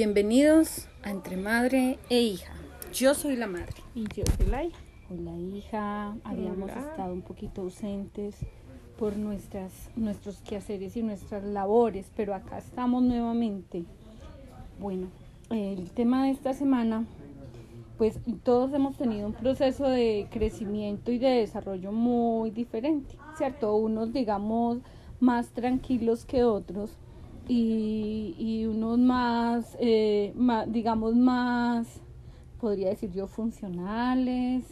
Bienvenidos a Entre Madre e Hija. Yo soy la madre. Y yo soy la hija. Hola hija, habíamos Hola. estado un poquito ausentes por nuestras, nuestros quehaceres y nuestras labores, pero acá estamos nuevamente. Bueno, el tema de esta semana, pues todos hemos tenido un proceso de crecimiento y de desarrollo muy diferente, ¿cierto? Unos, digamos, más tranquilos que otros y, unos más, eh, digamos, más, podría decir yo, funcionales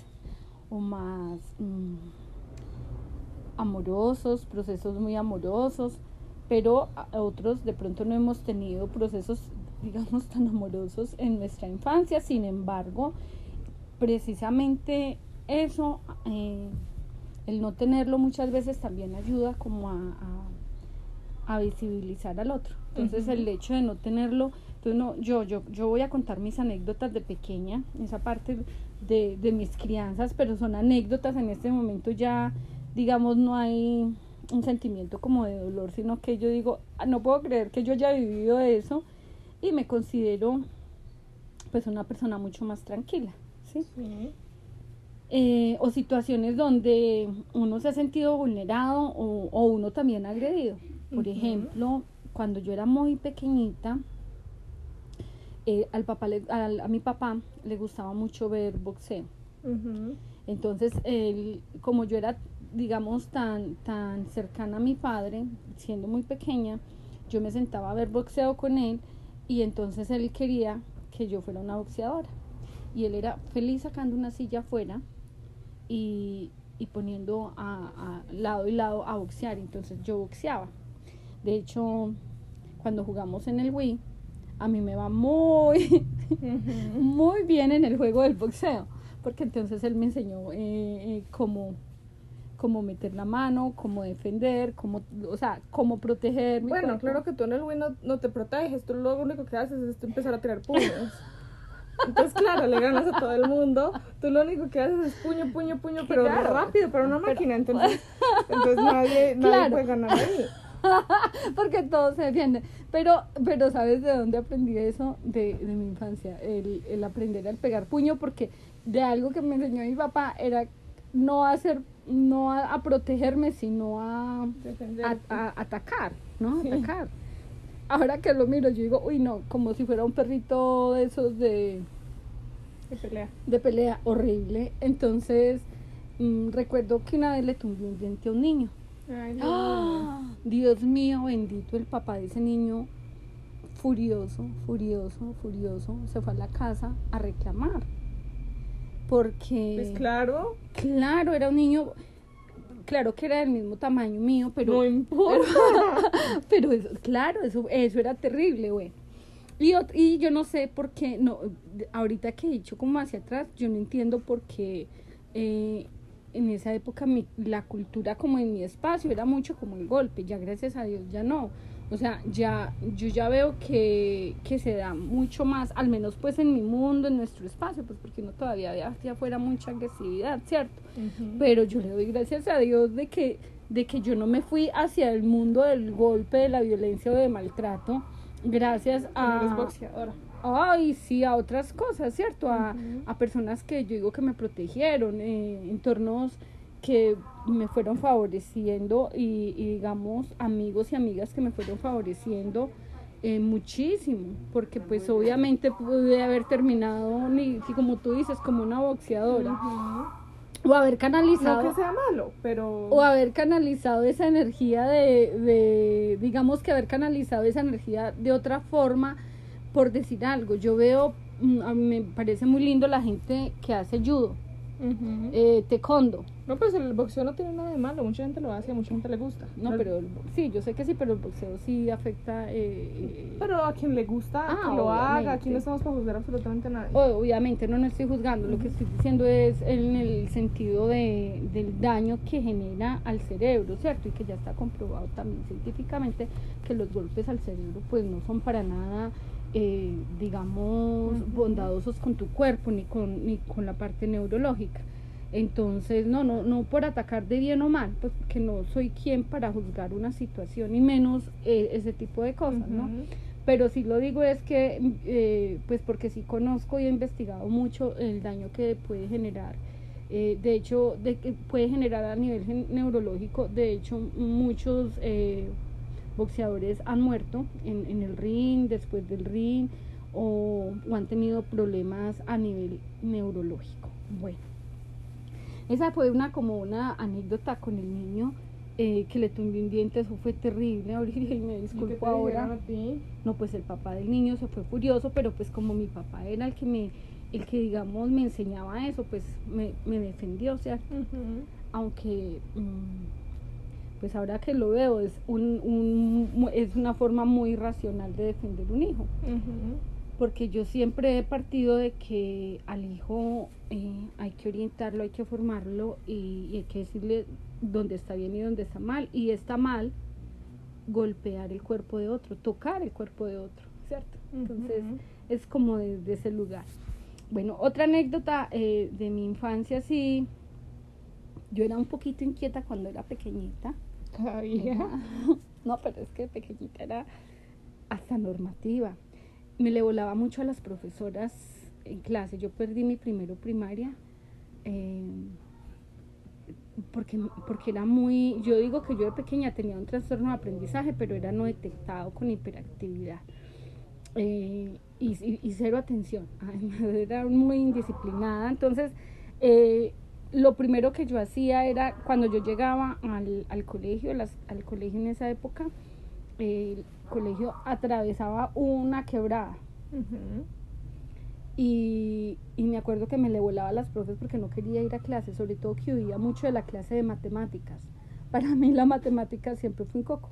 o más mm, amorosos, procesos muy amorosos, pero otros de pronto no hemos tenido procesos, digamos, tan amorosos en nuestra infancia. Sin embargo, precisamente eso, eh, el no tenerlo muchas veces también ayuda como a- a visibilizar al otro. Entonces el hecho de no tenerlo, entonces no, yo, yo, yo voy a contar mis anécdotas de pequeña, esa parte de, de mis crianzas, pero son anécdotas en este momento ya, digamos, no hay un sentimiento como de dolor, sino que yo digo, "Ah, no puedo creer que yo haya vivido eso y me considero pues una persona mucho más tranquila, ¿sí? Sí. eh, o situaciones donde uno se ha sentido vulnerado o, o uno también agredido. Por ejemplo, cuando yo era muy pequeñita, eh, al papá le- al- a mi papá le gustaba mucho ver boxeo. Entonces, él, como yo era, digamos, tan, tan cercana a mi padre, siendo muy pequeña, yo me sentaba a ver boxeo con él y entonces él quería que yo fuera una boxeadora. Y él era feliz sacando una silla afuera y, y poniendo a, a lado y lado a boxear. Entonces yo boxeaba. De hecho, cuando jugamos en el Wii, a mí me va muy, muy bien en el juego del boxeo, porque entonces él me enseñó eh, eh, cómo, cómo meter la mano, cómo defender, cómo, o sea, cómo proteger mi Bueno, cuerpo. claro que tú en el Wii no, no te proteges, tú lo único que haces es tú empezar a tirar puños. Entonces, claro, le ganas a todo el mundo. Tú lo único que haces es puño, puño, puño, pero Claro. rápido para una máquina. Entonces, entonces nadie, nadie Claro. puede ganar ahí. porque todo se defiende. Pero, pero ¿sabes de dónde aprendí eso? De, de mi infancia, el, el aprender al pegar puño, porque de algo que me enseñó mi papá era no hacer, no a, a protegerme, sino a, a, a atacar, ¿no? Sí. Atacar. Ahora que lo miro, yo digo, uy, no, como si fuera un perrito de esos de, De pelea. de pelea horrible. Entonces, mm, recuerdo que una vez le tumbé un diente a un niño. Ay, Dios mío. Dios mío, bendito el papá de ese niño, furioso, furioso, furioso, se fue a la casa a reclamar. Porque, Pues claro, claro, era un niño, claro que era del mismo tamaño mío, pero, no importa. pero eso, claro, eso, eso era terrible, güey. Y, y yo no sé por qué, no, ahorita que he dicho como hacia atrás, yo no entiendo por qué eh, en esa época mi, la cultura como en mi espacio era mucho como el golpe, ya gracias a Dios ya no. O sea, ya, yo ya veo que, que se da mucho más, al menos pues en mi mundo, en nuestro espacio, pues porque no todavía había hacia afuera mucha agresividad, ¿cierto? Pero yo le doy gracias a Dios de que de que yo no me fui hacia el mundo del golpe, de la violencia o de maltrato, gracias Eres a boxeadora. Ay sí a otras cosas, cierto, a, a personas que yo digo que me protegieron, eh, entornos que me fueron favoreciendo y, y digamos amigos y amigas que me fueron favoreciendo eh, muchísimo, porque pues obviamente pude haber terminado, ni, si como tú dices, como una boxeadora. O haber canalizado. No que sea malo, pero. O haber canalizado esa energía de, de, digamos que haber canalizado esa energía de otra forma, por decir algo. Yo veo, mm, a mí me parece muy lindo la gente que hace judo, Ujú. eh, taekwondo. No, pues el boxeo no tiene nada de malo. Mucha gente lo hace y a mucha gente le gusta. No, pero el sí, yo sé que sí, pero el boxeo sí afecta. eh, eh, Pero a quien le gusta, Ah, que lo haga. Aquí no estamos para juzgar absolutamente a nadie. o- obviamente no, no estoy juzgando, lo que estoy diciendo es en el sentido de, del daño que genera al cerebro, ¿cierto? Y que ya está comprobado también científicamente que los golpes al cerebro pues no son para nada, eh, digamos, bondadosos con tu cuerpo ni con, ni con la parte neurológica. Entonces, no, no, no por atacar de bien o mal, pues porque no soy quien para juzgar una situación y menos eh, ese tipo de cosas, ¿no? Pero sí lo digo es que, eh, pues porque sí conozco y he investigado mucho el daño que puede generar. Eh, de hecho, de que puede generar a nivel neurológico, de hecho, muchos boxeadores han muerto en, en, el ring, después del ring, o, o han tenido problemas a nivel neurológico. Bueno, esa fue una como una anécdota con el niño eh, que le tumbé un diente, eso fue terrible, ahorita y me disculpo ahora. No, pues el papá del niño se fue furioso, pero pues como mi papá era el que me, el que digamos me enseñaba eso, pues me, me defendió, o sea, aunque mm, pues ahora que lo veo es un, un, es una forma muy racional de defender un hijo porque yo siempre he partido de que al hijo eh, hay que orientarlo, hay que formarlo y, hay que decirle dónde está bien y dónde está mal. Y está mal golpear el cuerpo de otro, tocar el cuerpo de otro, ¿cierto? Entonces es como desde ese lugar. Bueno, otra anécdota eh, de mi infancia, sí, yo era un poquito inquieta cuando era pequeñita. no, pero es que pequeñita era hasta normativa me le volaba mucho a las profesoras en clase. Yo perdí mi primero primaria eh, porque, porque era muy, yo digo que yo de pequeña tenía un trastorno de aprendizaje, pero era no detectado con hiperactividad. Eh, y, cero atención, era muy indisciplinada. Entonces, eh, lo primero que yo hacía era, cuando yo llegaba al, al colegio, al colegio en esa época, el colegio atravesaba una quebrada. y, y, me acuerdo que me le volaba a las profes porque no quería ir a clase, sobre todo que huía mucho de la clase de matemáticas. Para mí la matemática siempre fue un coco.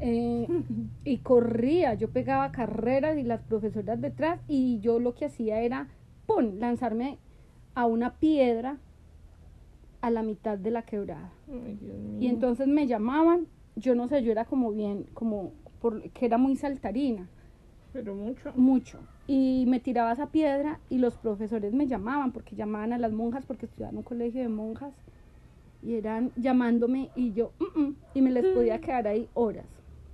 Eh, y corría, yo pegaba carreras y las profesoras detrás y yo lo que hacía era, ¡pum!, lanzarme a una piedra a la mitad de la quebrada. y entonces me llamaban yo no sé, yo era como bien, como, que era muy saltarina. Pero mucho. Mucho. Y me tiraba esa piedra y los profesores me llamaban, porque llamaban a las monjas, porque estudiaba en un colegio de monjas, y eran llamándome y yo, mm, mm", y me les podía mm. quedar ahí horas,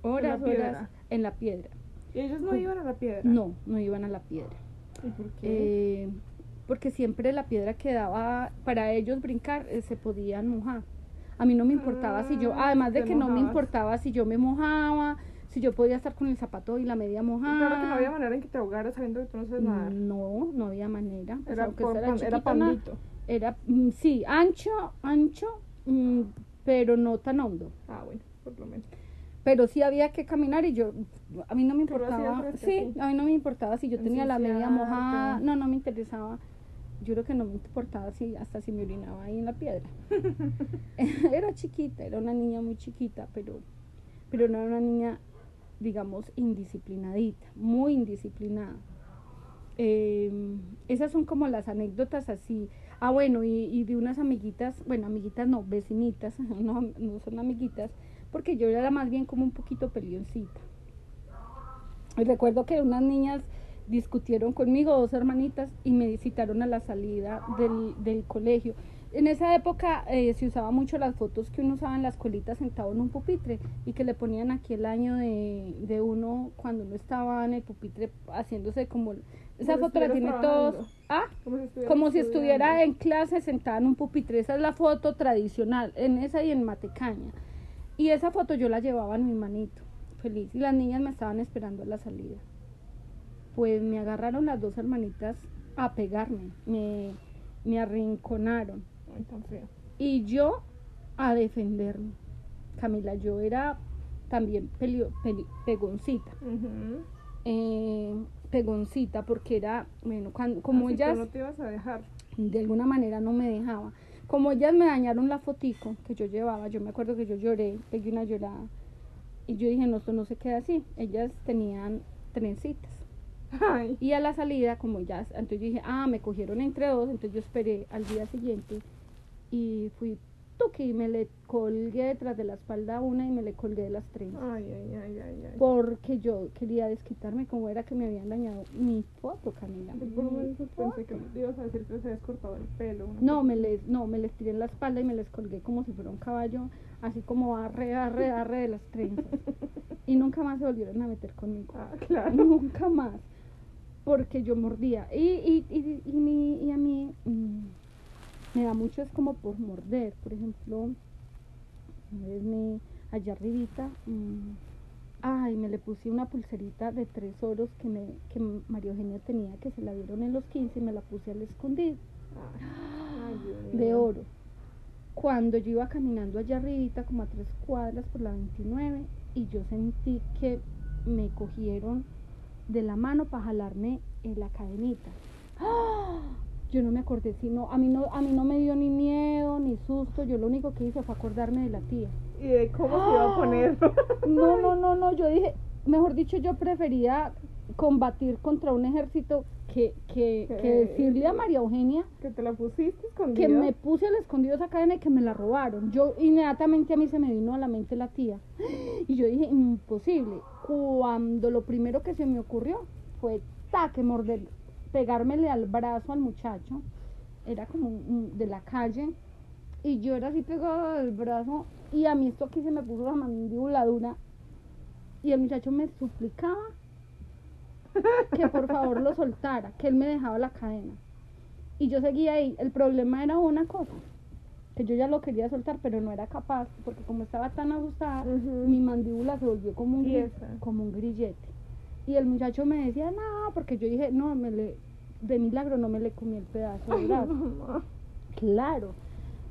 horas, horas en la piedra. ¿Y ellos no iban a la piedra? No, no iban a la piedra. ¿Y por qué? Eh, porque siempre la piedra quedaba, para ellos brincar, eh, se podían mojar. A mí no me importaba si yo, ah, además de que no me importaba si yo me mojaba, si yo podía estar con el zapato y la media mojada. Claro que no había manera en que te ahogaras sabiendo que tú no sabes nadar. No, no había manera. era, por, era, era pandito. Era, mm, sí, ancho, ancho, mm, pero no tan hondo. Ah, bueno, por lo menos. Pero sí había que caminar y yo, a mí no me importaba, sí, a mí no me importaba si yo tenía la media mojada, no, no me interesaba yo creo que no me importaba si hasta si me orinaba ahí en la piedra. era chiquita, era una niña muy chiquita, pero, pero no era una niña, digamos, indisciplinadita, muy indisciplinada. Em, esas son como las anécdotas así. Ah, bueno, y, de unas amiguitas, bueno, amiguitas no, vecinitas, no, no son amiguitas, porque yo era más bien como un poquito pelioncita. Y recuerdo que unas niñas discutieron conmigo, dos hermanitas, y me visitaron a la salida del, del colegio. En esa época eh, se usaba mucho las fotos que uno usaba en la escuelita sentado en un pupitre y que le ponían aquí el año de, de uno cuando uno estaba en el pupitre haciéndose como... Esa foto la tiene todos... ¿Ah? Como si, estuviera, en clase sentada en un pupitre. Esa es la foto tradicional, en esa y en Matecaña. Y esa foto yo la llevaba en mi manito, feliz. Y las niñas me estaban esperando a la salida pues me agarraron las dos hermanitas a pegarme, me, me arrinconaron. Y yo a defenderme. Camila, yo era también pegoncita. Eh, pegoncita porque era, bueno, cuando, como ellas... no te ibas a dejar. De alguna manera no me dejaba. Como ellas me dañaron la fotico que yo llevaba, yo me acuerdo que yo lloré, pegué una llorada. Y yo dije, no, esto no se queda así. Ellas tenían trencitas. Y a la salida, como ya, entonces yo dije, ah, me cogieron entre dos, entonces yo esperé al día siguiente y fui toque y me le colgué detrás de la espalda una y me le colgué de las tres. Ay, ay, ay, ay, Porque yo quería desquitarme como era que me habían dañado mi foto, Camila. por un pensé que ibas a decir que se habías cortado el pelo. No, me les, no, me les tiré en la espalda y me les colgué como si fuera un caballo, así como arre, arre, arre de las trenzas. Y nunca más se volvieron a meter conmigo. Ah, claro. Nunca más. Porque yo mordía. Y, y, y, y, mi- y a mí mm, me da mucho, es como por morder. Por ejemplo, vez me, allá arribita, mm, ay, me le puse una pulserita de tres oros que, me, que María Eugenia tenía, que se la dieron en los 15 y me la puse al escondido Ay, de oro. Cuando yo iba caminando allá arribita, como a tres cuadras por la 29, y yo sentí que me cogieron de la mano para jalarme en la cadenita. ¡Ah! Yo no me acordé, sino a mí no, a mí no me dio ni miedo ni susto. Yo lo único que hice fue acordarme de la tía. Y de cómo se iba a poner. No, no, no, no. Yo dije, mejor dicho, yo prefería combatir contra un ejército que, que, que decirle a María Eugenia que te la pusiste escondida. que me puse al escondido esa cadena y que me la robaron. Yo inmediatamente a mí se me vino a la mente la tía. Y yo dije, imposible. Cuando lo primero que se me ocurrió fue taque, morder, pegármele al brazo al muchacho. Era como de la calle. Y yo era así pegado del brazo. Y a mí esto aquí se me puso la mandíbula dura. Y el muchacho me suplicaba que por favor lo soltara, que él me dejaba la cadena. Y yo seguía ahí. El problema era una cosa, que yo ya lo quería soltar, pero no era capaz, porque como estaba tan asustada, Ujú. mi mandíbula se volvió como un, como un grillete. Y el muchacho me decía, no, porque yo dije, no, me le, de milagro no me le comí el pedazo de brazo. Claro,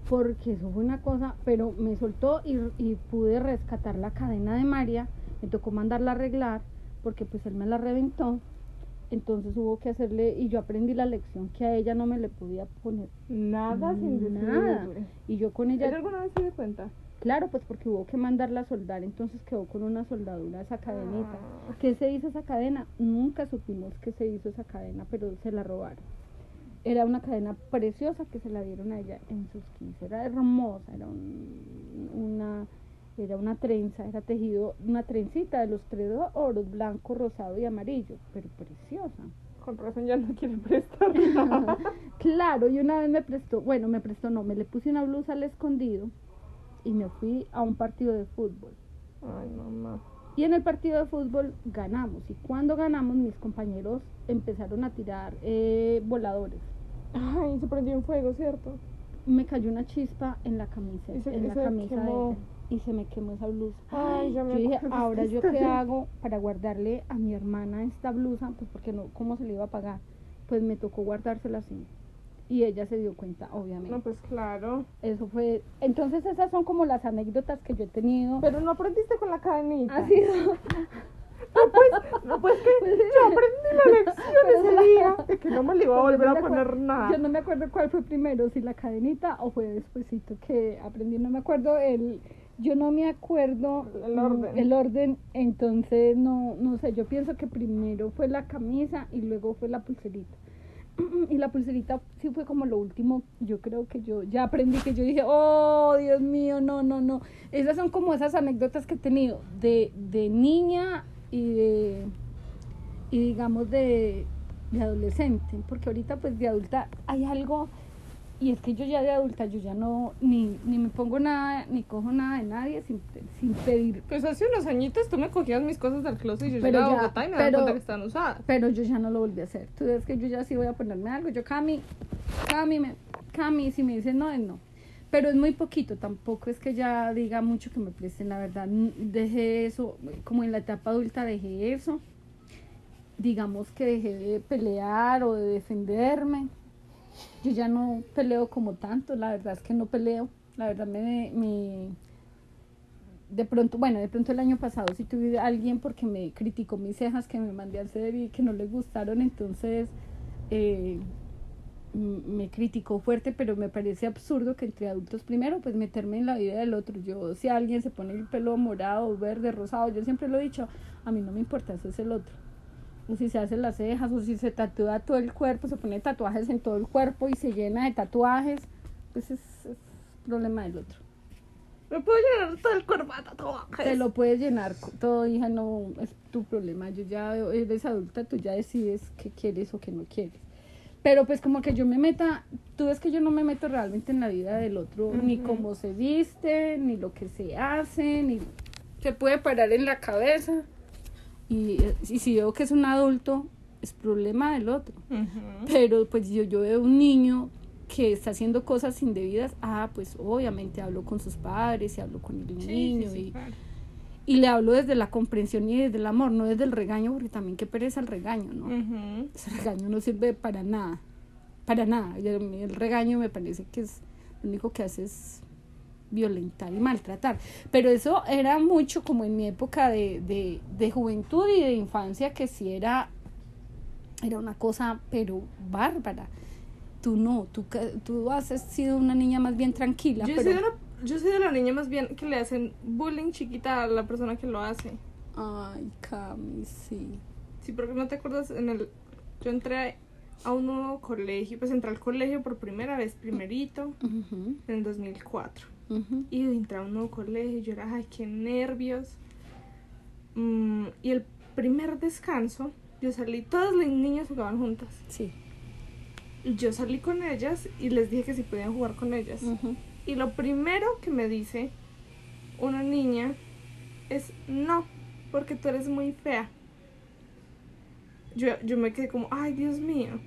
porque eso fue una cosa, pero me soltó y, y pude rescatar la cadena de María, me tocó mandarla a arreglar, porque pues él me la reventó, entonces hubo que hacerle, y yo aprendí la lección que a ella no me le podía poner Nada sin nada, decirle. y yo con ¿Ella ella, alguna vez se dio cuenta? claro, pues porque hubo que mandarla a soldar, entonces quedó con una soldadura esa cadenita. Ah. ¿Qué se hizo esa cadena? Nunca supimos que se hizo esa cadena, pero se la robaron. Era una cadena preciosa que se la dieron a ella en sus 15. Era hermosa, era un- una era una trenza, era tejido, una trencita de los tres oros, blanco, rosado y amarillo, pero preciosa. Con razón ya no quiere prestar nada. Claro, y una vez me prestó, bueno, me prestó, no, me le puse una blusa al escondido y me fui a un partido de fútbol. Ay, mamá. Y en el partido de fútbol ganamos. Y cuando ganamos, mis compañeros empezaron a tirar eh, voladores. Ay, se prendió en fuego, ¿cierto? Me cayó una chispa en la camisa, en la se camisa de quemó. Y se me quemó esa blusa. Ay, ya me yo dije, ahora yo qué historia". hago para guardarle a mi hermana esta blusa, pues porque no, ¿cómo se le iba a pagar? Pues me tocó guardársela así. Y ella se dio cuenta, obviamente. No, pues claro. Eso fue. Entonces esas son como las anécdotas que yo he tenido. Pero no aprendiste con la cadenita. ha sido No, pues, no, pues que yo aprendí la lección ese la- día de que no me le iba a Pues volver a poner acuerdo- nada. Yo no me acuerdo cuál fue primero, si la cadenita o fue despuesito que aprendí. No me acuerdo el, yo no me acuerdo El orden. el orden, entonces no, no sé. Yo pienso que primero fue la camisa y luego fue la pulserita. Y la pulserita sí fue como lo último, yo creo que yo ya aprendí que yo dije, oh Dios mío, no, no, no. Esas son como esas anécdotas que he tenido de, de niña y de, y digamos de, de adolescente, porque ahorita pues de adulta hay algo, y es que yo ya de adulta yo ya no, ni, ni me pongo nada, ni cojo nada de nadie sin, sin pedir, Pues hace unos añitos tú me cogías mis cosas del closet y yo Pero llegaba a ya, Bogotá y me daba pero- cuenta que están usadas. pero yo ya no lo volví a hacer. Tú ves que yo ya sí voy a ponerme algo, yo Cami, Cami, me, Cami, si me dicen no, es no. Pero es muy poquito, tampoco es que ya diga mucho que me presten, la verdad, dejé eso, como en la etapa adulta dejé eso, digamos que dejé de pelear o de defenderme, yo ya no peleo como tanto, la verdad es que no peleo, la verdad me, me de pronto, bueno, de pronto el año pasado sí tuve a alguien porque me criticó mis cejas que me mandé a hacer y que no le gustaron, entonces eh, me criticó fuerte, pero me parece absurdo que entre adultos primero pues meterme en la vida del otro. Yo si alguien se pone el pelo morado, verde, rosado, yo siempre lo he dicho, a mí no me importa, eso es el otro. O si se hace las cejas, o si se tatúa todo el cuerpo, se pone tatuajes en todo el cuerpo y se llena de tatuajes, pues es, es problema del otro. Me puedo llenar todo el cuerpo de tatuajes. Te lo puedes llenar todo, hija, no es tu problema. Yo ya eres adulta, tú ya decides qué quieres o qué no quieres. Pero pues como que yo me meta, tú ves que yo no me meto realmente en la vida del otro, ni cómo se viste, ni lo que se hace, ni se puede parar en la cabeza. Y, eh, y si veo que es un adulto, es problema del otro. Pero pues yo, yo veo un niño que está haciendo cosas indebidas, ah, pues obviamente hablo con sus padres y hablo con el Sí, niño sí, y, claro. y le hablo desde la comprensión y desde el amor, no desde el regaño, porque también qué pereza el regaño, ¿no? Ujú. Ese regaño no sirve para nada, para nada. Y el regaño me parece que es lo único que hace es violentar y maltratar. Pero eso era mucho como en mi época de, de, de juventud y de infancia, que sí era, era una cosa, pero bárbara. Tú no, tú, tú has sido una niña más bien tranquila. Yo, pero... soy de la, yo soy de la niña más bien que le hacen bullying chiquita a la persona que lo hace. Ay, Cami, sí. Sí, porque no te acuerdas en el... Yo entré a un nuevo colegio, pues entré al colegio por primera vez, primerito, Ujú, en el 2004. Y entré a un nuevo colegio, yo era, ay, qué nervios. Mm, y el primer descanso, yo salí, todas las niñas jugaban juntas. Sí. Y yo salí con ellas y les dije que si podían jugar con ellas. Y lo primero que me dice una niña es no, porque tú eres muy fea. Yo, yo me quedé como, ay Dios mío,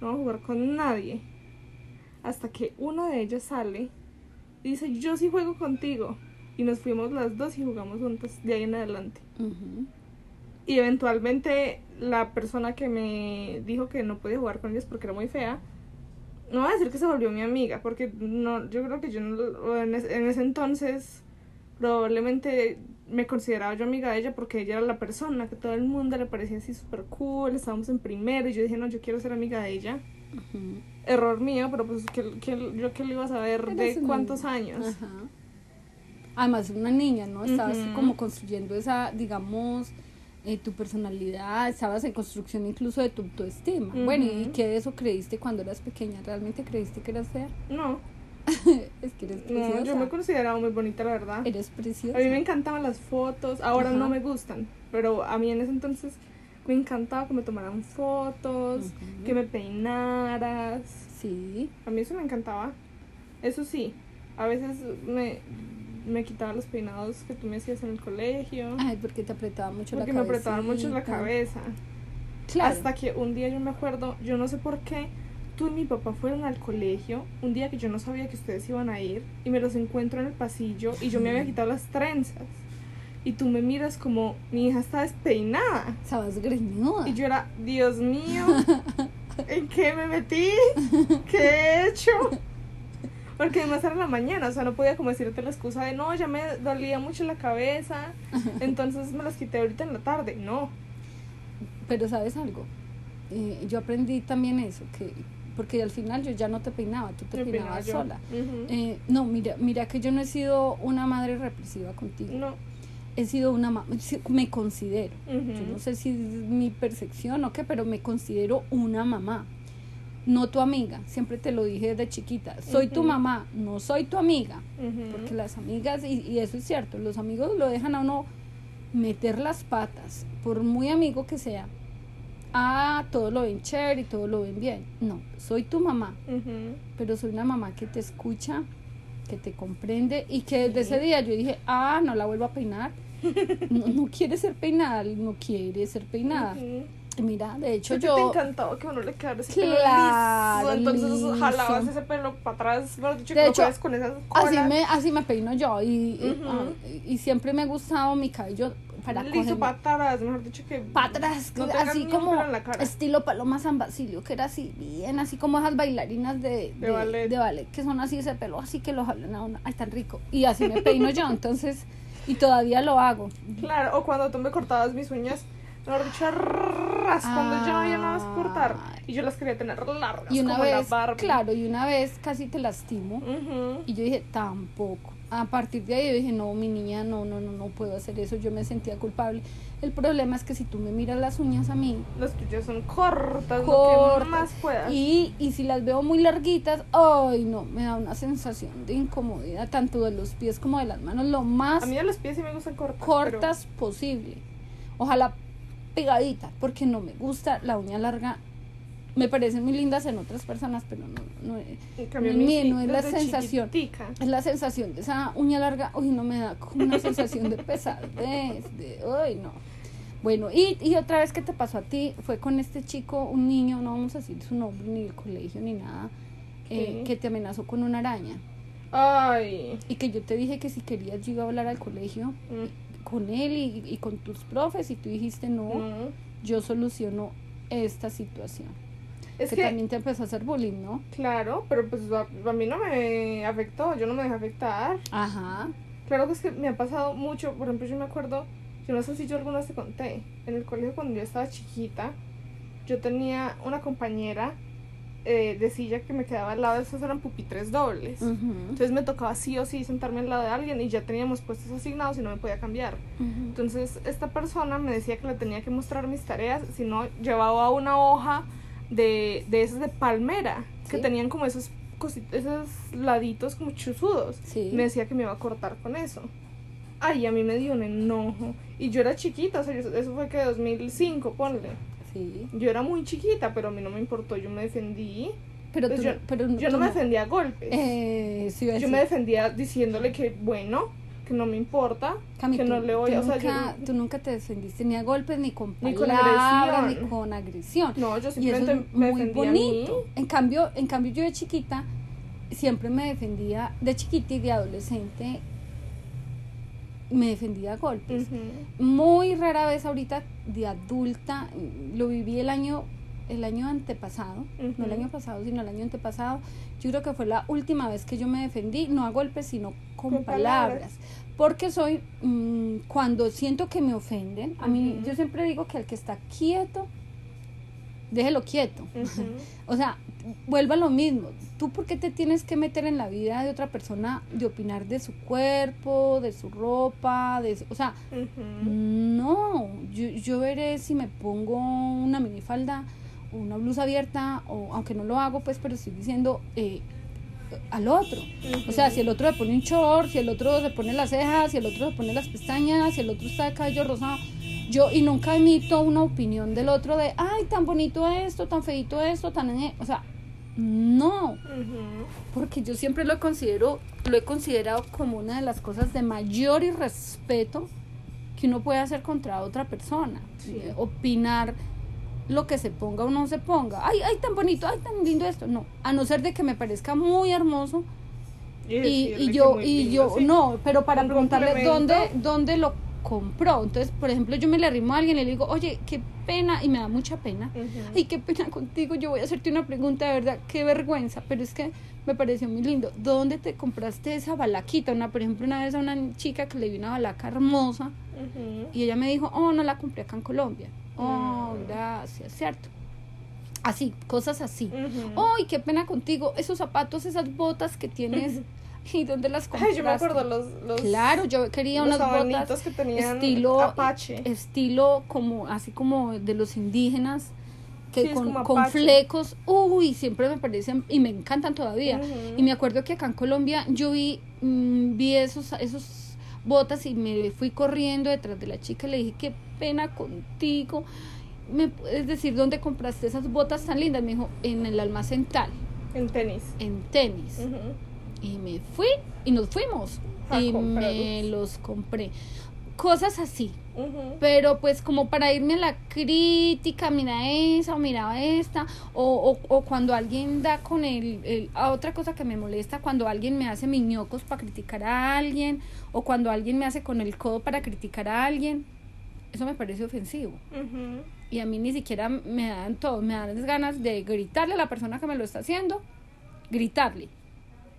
no voy a jugar con nadie. Hasta que una de ellas sale y dice, yo sí juego contigo. Y nos fuimos las dos y jugamos juntas de ahí en adelante. Y eventualmente la persona que me dijo que no podía jugar con ellas porque era muy fea, no voy a decir que se volvió mi amiga, porque no, yo creo que yo no- en, ese, en ese entonces probablemente me consideraba yo amiga de ella porque ella era la persona que todo el mundo le parecía así súper cool, estábamos en primero y yo dije, no, yo quiero ser amiga de ella. Error mío, pero pues que, que- yo qué le iba a saber de cuántos niña. años. Ajá. Además, una niña, ¿no? Estabas como construyendo esa, digamos, eh, tu personalidad, estabas en construcción incluso de tu autoestima. Bueno, ¿y qué de eso creíste cuando eras pequeña? ¿Realmente creíste que eras fea? No, es que eres no, preciosa. yo me consideraba muy bonita, la verdad. Eres preciosa. A mí me encantaban las fotos, ahora Ajá. no me gustan, pero a mí en ese entonces me encantaba que me tomaran fotos, que me peinaras. Sí. A mí eso me encantaba. Eso sí, a veces me, me quitaba los peinados que tú me hacías en el colegio, Ay, porque te apretaba mucho porque la me apretaban mucho la cabeza. Claro. Hasta que un día yo me acuerdo, yo no sé por qué, tú y mi papá fueron al colegio, un día que yo no sabía que ustedes iban a ir, y me los encuentro en el pasillo y yo me había quitado las trenzas. Y tú me miras como, mi hija está despeinada. Estabas greñuda. Y yo era, Dios mío, ¿en qué me metí? ¿Qué he hecho? Porque además era la mañana, o sea, no podía como decirte la excusa de, no, ya me dolía mucho la cabeza, entonces me las quité ahorita en la tarde. No. Pero sabes algo, Eh, yo aprendí también eso, que porque al final yo ya no te peinaba, tú te peinabas peinaba sola. Eh, no, mira, mira que yo no he sido una madre represiva contigo. No. He sido una ma- sí, me considero. Yo no sé si es mi percepción o qué, pero me considero una mamá. No tu amiga, siempre te lo dije desde chiquita. Soy tu mamá, no soy tu amiga. Porque las amigas, y, y eso es cierto, los amigos lo dejan a uno meter las patas, por muy amigo que sea. Ah, todo lo ven chévere y todo lo ven bien. No, soy tu mamá, pero soy una mamá que te escucha, que te comprende y que desde ese día yo dije, ah, no la vuelvo a peinar. No, no quiere ser peinada, no quiere ser peinada. Ujú. Y Mira, de hecho ¿A ti yo... te encantaba que uno le quedara ese Claro, pelo liso, entonces liso. jalabas ese pelo para atrás, mejor dicho, De hecho, con esas Así colas. me, así me peino yo y, y- Ujú. ah, y siempre me ha gustado mi cabello para coger para atrás, mejor dicho que no tengas así como pelo en la cara. estilo Paloma San Basilio, que era así, bien, así como esas bailarinas de, De ballet. de ballet, que son así ese pelo, así que lo jalan a uno, ay, tan rico. Y así me peino yo, entonces, y todavía lo hago. Claro, o cuando tú me cortabas mis uñas, mejor dicho, ras, cuando yo no había nada más cortar. Y yo las quería tener largas, Y una como la vez, Barbie. claro, y una vez casi te lastimo. Y yo dije, tampoco. A partir de ahí yo dije, no, mi niña, no, no, no, no puedo hacer eso. Yo me sentía culpable. El problema es que si tú me miras las uñas a mí, Las tuyas son cortas, lo que más puedas. y, y si las veo muy larguitas, ay, no, me da una sensación de incomodidad, tanto de los pies como de las manos, lo más A mí de los pies sí me gustan cortas. cortas posible. Ojalá pegadita, porque no me gusta la uña larga me parecen muy lindas en otras personas, pero no, no, en mí mí sí, no es la sensación. chiquitica. Es la sensación de esa uña larga, uy, no me da como una sensación de pesadez, de, uy, no. Bueno, y, y otra vez que te pasó a ti fue con este chico, un niño, no vamos a decir su nombre, ni el colegio, ni nada, eh, que te amenazó con una araña. Ay. Y que yo te dije que si querías yo iba a hablar al colegio mm, con él y, y con tus profes y tú dijiste no, no. yo soluciono esta situación. Es que, que, también te empezó a hacer bullying, ¿no? claro, pero pues a, a mí no me afectó, yo no me dejé afectar. Ajá. Claro que es que me ha pasado mucho, por ejemplo, yo me acuerdo, yo no sé si yo alguna vez te conté, en el colegio cuando yo estaba chiquita, yo tenía una compañera eh, de silla que me quedaba al lado, esos eran pupitres dobles. Entonces me tocaba sí o sí sentarme al lado de alguien y ya teníamos puestos asignados y no me podía cambiar. Entonces esta persona me decía que le tenía que mostrar mis tareas, si no llevaba una hoja de, de esas de palmera, que tenían como esos, cosi- esos laditos como chuzudos. Sí. Me decía que me iba a cortar con eso. Ay, a mí me dio un enojo. Y yo era chiquita, o sea, eso fue que 2005, ponle. Sí. Yo era muy chiquita, pero a mí no me importó, yo me defendí. Pero Pues tú, yo, pero yo no me defendía a golpes. Eh, sí, yo me defendía diciéndole que, bueno, que no me importa, Cami, que tú- no le voy a... O sea, nunca, yo, tú nunca te defendiste ni a golpes, ni con Ni con palabras, agresión. ni con agresión. no, yo Y eso simplemente es me muy bonito. a mí. En cambio, en cambio yo de chiquita siempre me defendía, de chiquita y de adolescente, me defendía a golpes. Muy rara vez ahorita de adulta, lo viví el año el año antepasado, no el año pasado, sino el año antepasado. Yo creo que fue la última vez que yo me defendí, no a golpes, sino con, Con palabras. palabras. Porque soy, mm, cuando siento que me ofenden, a mí, yo siempre digo que al que está quieto, déjelo quieto. O sea, vuelva a lo mismo. ¿Tú por qué te tienes que meter en la vida de otra persona de opinar de su cuerpo, de su ropa, de su- o sea, no, yo, yo veré si me pongo una minifalda una blusa abierta, o aunque no lo hago, pues, pero estoy diciendo eh, al otro. O sea, si el otro le pone un short, si el otro se pone las cejas, si el otro se pone las pestañas, si el otro está de cabello rosado, yo y nunca emito una opinión del otro de, ay, tan bonito esto, tan feito esto, tan... eh", O sea, no, porque yo siempre lo considero, lo he considerado como una de las cosas de mayor irrespeto que uno puede hacer contra otra persona. Sí. Eh, Opinar lo que se ponga o no se ponga. Ay, ay, tan bonito, ay, tan lindo esto. No, a no ser de que me parezca muy hermoso y, y yo, y lindo, yo, sí. no, pero para Un preguntarle dónde, dónde lo compró. Entonces, por ejemplo, yo me le arrimo a alguien y le digo, oye, qué pena, y me da mucha pena. Ujú. Ay, qué pena contigo, yo voy a hacerte una pregunta de verdad, qué vergüenza, pero es que me pareció muy lindo. ¿Dónde te compraste esa balaquita? Una, por ejemplo, una vez a una chica que le vi una balaca hermosa y ella me dijo, oh, no la compré acá en Colombia. Oh, Mm. gracias, ¿cierto? Así, cosas así. Ay, qué pena contigo, esos zapatos, esas botas que tienes, ¿y dónde las compraste? Ay, yo me acuerdo los, los, Claro, yo quería los unas botas que tenían estilo Apache. estilo como así como de los indígenas que Sí, con, con flecos uy siempre me parecen y me encantan todavía Ujú. y me acuerdo que acá en Colombia yo vi mm, vi esos esos botas y me fui corriendo detrás de la chica y le dije qué pena contigo me puedes decir dónde compraste esas botas tan lindas me dijo en el almacén tal. En tenis. en tenis. Y me fui y nos fuimos. A y me los compré. Cosas así. Pero pues como para irme a la crítica, mira esa o mira esta, o, o, o cuando alguien da con el, el- a otra cosa que me molesta, cuando alguien me hace miñocos para criticar a alguien, o cuando alguien me hace con el codo para criticar a alguien, eso me parece ofensivo. Y a mí ni siquiera me dan todo, me dan ganas de gritarle a la persona que me lo está haciendo, gritarle.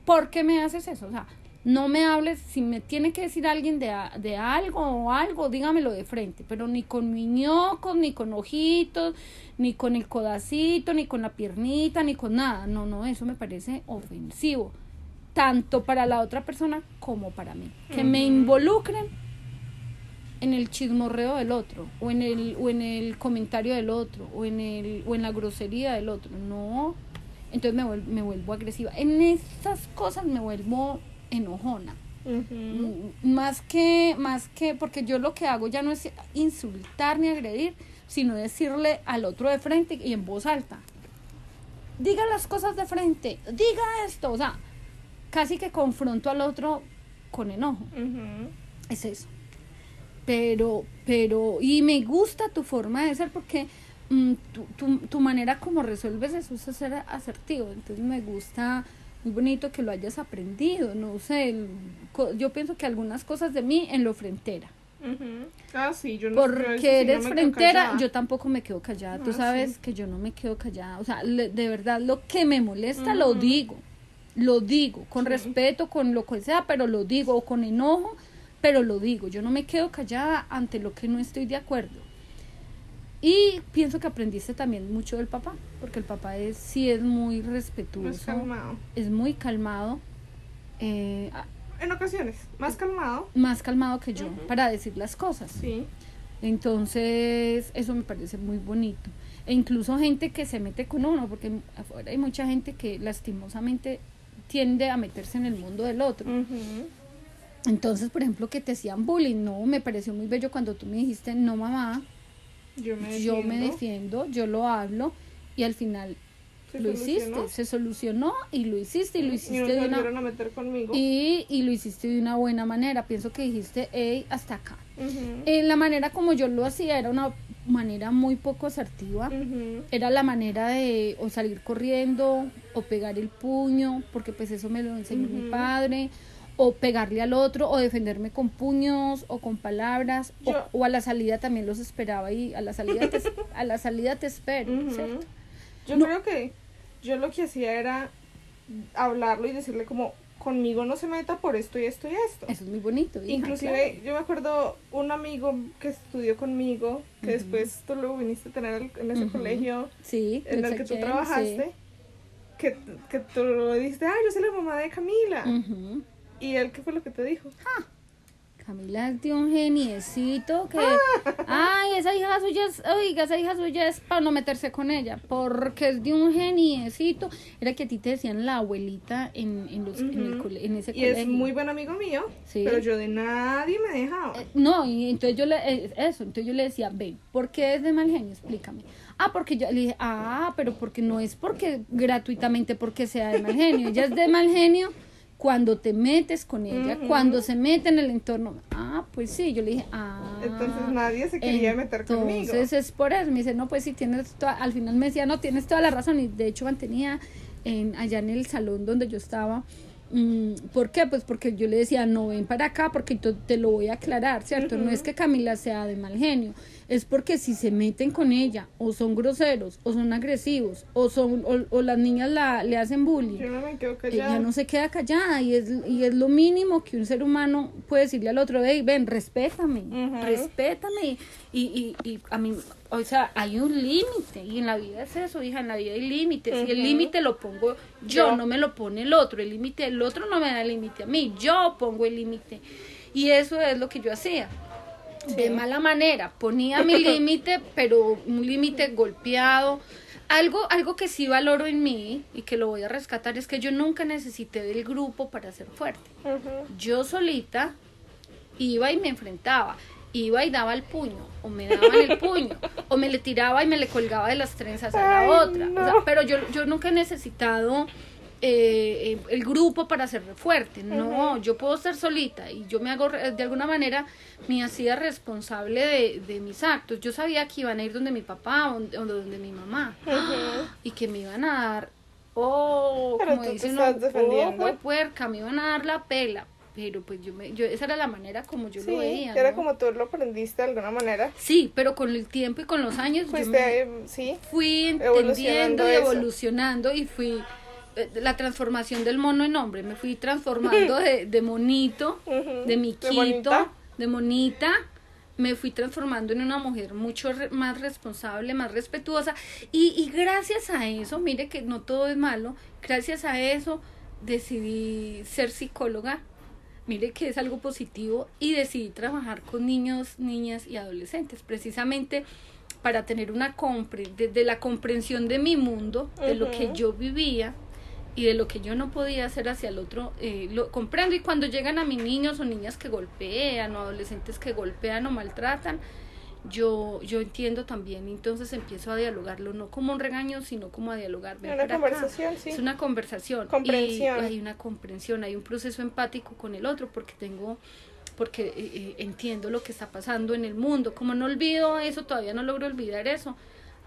¿Por qué me haces eso? O sea, no me hables, si me tiene que decir alguien de, de algo o algo, dígamelo de frente, pero ni con miñocos, ni con ojitos, ni con el codacito, ni con la piernita, ni con nada. No, no, eso me parece ofensivo, tanto para la otra persona como para mí. Que me involucren en el chismorreo del otro, o en el, o en el comentario del otro, o en el, o en la grosería del otro. No. Entonces me vuelvo, me vuelvo agresiva. En esas cosas me vuelvo enojona. Más que, más que, porque yo lo que hago ya no es insultar ni agredir, sino decirle al otro de frente y en voz alta. diga las cosas de frente, diga esto, o sea, casi que confronto al otro con enojo. Es eso. Pero, pero, y me gusta tu forma de ser porque mm, tu, tu, tu manera como resuelves eso es ser asertivo. Entonces me gusta, muy bonito que lo hayas aprendido. No sé, el- yo pienso que algunas cosas de mí en lo frentera. Ah, sí, yo no Porque no eres quedo frentera, yo tampoco me quedo callada. Tú Ah, sabes sí. que yo no me quedo callada. O sea, le- de verdad, lo que me molesta lo digo. Lo digo, con Sí. respeto, con lo que sea, pero lo digo, o con enojo, pero lo digo. Yo no me quedo callada ante lo que no estoy de acuerdo. Y pienso que aprendiste también mucho del papá, porque el papá es sí es muy respetuoso, Más calmado. es muy calmado, eh, En ocasiones, más calmado. más calmado que yo para decir las cosas. Sí. Entonces, eso me parece muy bonito. E incluso gente que se mete con uno, porque afuera hay mucha gente que lastimosamente tiende a meterse en el mundo del otro. Entonces, por ejemplo, que te hacían bullying, no, me pareció muy bello cuando tú me dijiste, no mamá, Yo me yo me defiendo. yo lo hablo, y al final Se lo solucionó. hiciste, se solucionó y lo hiciste y lo Y no hiciste de una... a meter conmigo. Y, y lo hiciste de una buena manera. Pienso que dijiste, hey, hasta acá. Eh, la manera como yo lo hacía era una manera muy poco asertiva. Era la manera de o salir corriendo o pegar el puño, porque pues eso me lo enseñó mi padre, o pegarle al otro, o defenderme con puños o con palabras, o- a la salida también los esperaba y a la salida te, a la salida te espero. ¿cierto? Yo No. creo que yo lo que hacía era hablarlo y decirle como conmigo no se meta por esto y esto y esto. Eso es muy bonito. hija, Inclusive yo me acuerdo un amigo que estudió conmigo, que después tú lo viniste a tener en ese colegio. Sí, en el que tú trabajaste, que, que tú lo dijiste, ah, yo soy la mamá de Camila. ¿Y él qué fue lo que te dijo? Camila es de un geniecito que, ay, esa hija suya es, oiga, esa hija suya es para no meterse con ella, porque es de un geniecito. Era que a ti te decían la abuelita en, en, los, en, el Ujú. cole- en ese Y colegio. es muy buen amigo mío, Sí. pero yo de nadie me dejaba. Eh, No, y entonces yo le, eh, eso, entonces yo le decía, ven, ¿por qué es de mal genio? Explícame. Ah, porque yo le dije, ah, pero porque no es porque gratuitamente porque sea de mal genio, ella es de mal genio cuando te metes con ella, cuando se mete en el entorno. Ah, pues sí, yo le dije, ah. Entonces nadie se quería meter conmigo. Entonces es por eso, me dice, no, pues sí, tienes toda, al final me decía, no, tienes toda la razón, y de hecho mantenía en, allá en el salón donde yo estaba, mm, ¿por qué? Pues porque yo le decía, no, ven para acá, porque te lo voy a aclarar, ¿cierto? No es que Camila sea de mal genio, es porque si se meten con ella, o son groseros, o son agresivos, o son, o, o las niñas la, le hacen bullying, Yo no me quedo callada. ella no se queda callada y es, y es lo mínimo que un ser humano puede decirle al otro, hey, ven, respétame, respétame. Y, y, y a mí, o sea, hay un límite y en la vida es eso, hija, en la vida hay límites y el límite lo pongo yo, Yo. no me lo pone el otro, el límite el otro no me da el límite a mí, yo pongo el límite. Y eso es lo que yo hacía. De mala manera, ponía mi límite, pero un límite golpeado. Algo, algo que sí valoro en mí y que lo voy a rescatar es que yo nunca necesité del grupo para ser fuerte. Yo solita iba y me enfrentaba, iba y daba el puño, o me daban el puño, o me le tiraba y me le colgaba de las trenzas a la Ay, otra. O sea, pero yo, yo nunca he necesitado eh, eh, el grupo para ser fuerte. No, yo puedo estar solita y yo me hago de alguna manera me hacía responsable de, de mis actos. Yo sabía que iban a ir donde mi papá o donde, mi mamá y que me iban a dar, oh, Pero como dicen, estás oh, puerca, me iban a dar la pela. Pero pues yo me, yo, esa era la manera como yo Sí, lo veía. era ¿no? como tú lo aprendiste de alguna manera. Sí, pero con el tiempo y con los años yo me Fuiste, eh, sí. fui evolucionando entendiendo y evolucionando y fui la transformación del mono en hombre, me fui transformando de, de monito, de miquito, bonita. de monita, me fui transformando en una mujer mucho re- más responsable, más respetuosa. Y, y gracias a eso, mire que no todo es malo, gracias a eso decidí ser psicóloga, mire que es algo positivo y decidí trabajar con niños, niñas y adolescentes, precisamente para tener una compre desde la comprensión de mi mundo, de lo que yo vivía y de lo que yo no podía hacer hacia el otro, eh, lo comprendo. Y cuando llegan a mis niños o niñas que golpean o adolescentes que golpean o maltratan, yo, yo entiendo también, entonces empiezo a dialogarlo, no como un regaño, sino como a dialogar. ven Una acá. conversación, sí. Es una conversación. Comprensión. Y hay una comprensión, hay un proceso empático con el otro, porque tengo, porque eh, eh, entiendo lo que está pasando en el mundo. Como no olvido eso, todavía no logro olvidar eso,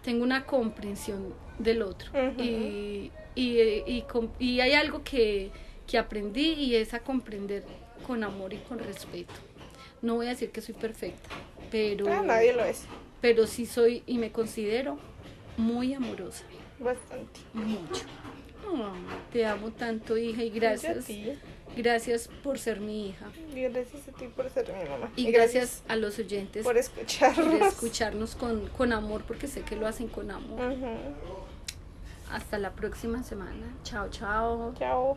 tengo una comprensión del otro. Y, y, y y hay algo que, que aprendí y es a comprender con amor y con respeto. No voy a decir que soy perfecta, pero, Ah, nadie lo es. pero sí soy y me considero muy amorosa. Bastante. Mucho. Ay, te amo tanto, hija, y gracias. Gracias por ser mi hija. Gracias a ti por ser mi mamá. Y gracias a los oyentes por por escucharnos. escucharnos con, con amor, porque sé que lo hacen con amor. Ujú. Hasta la próxima semana. Chao, chao. Chao.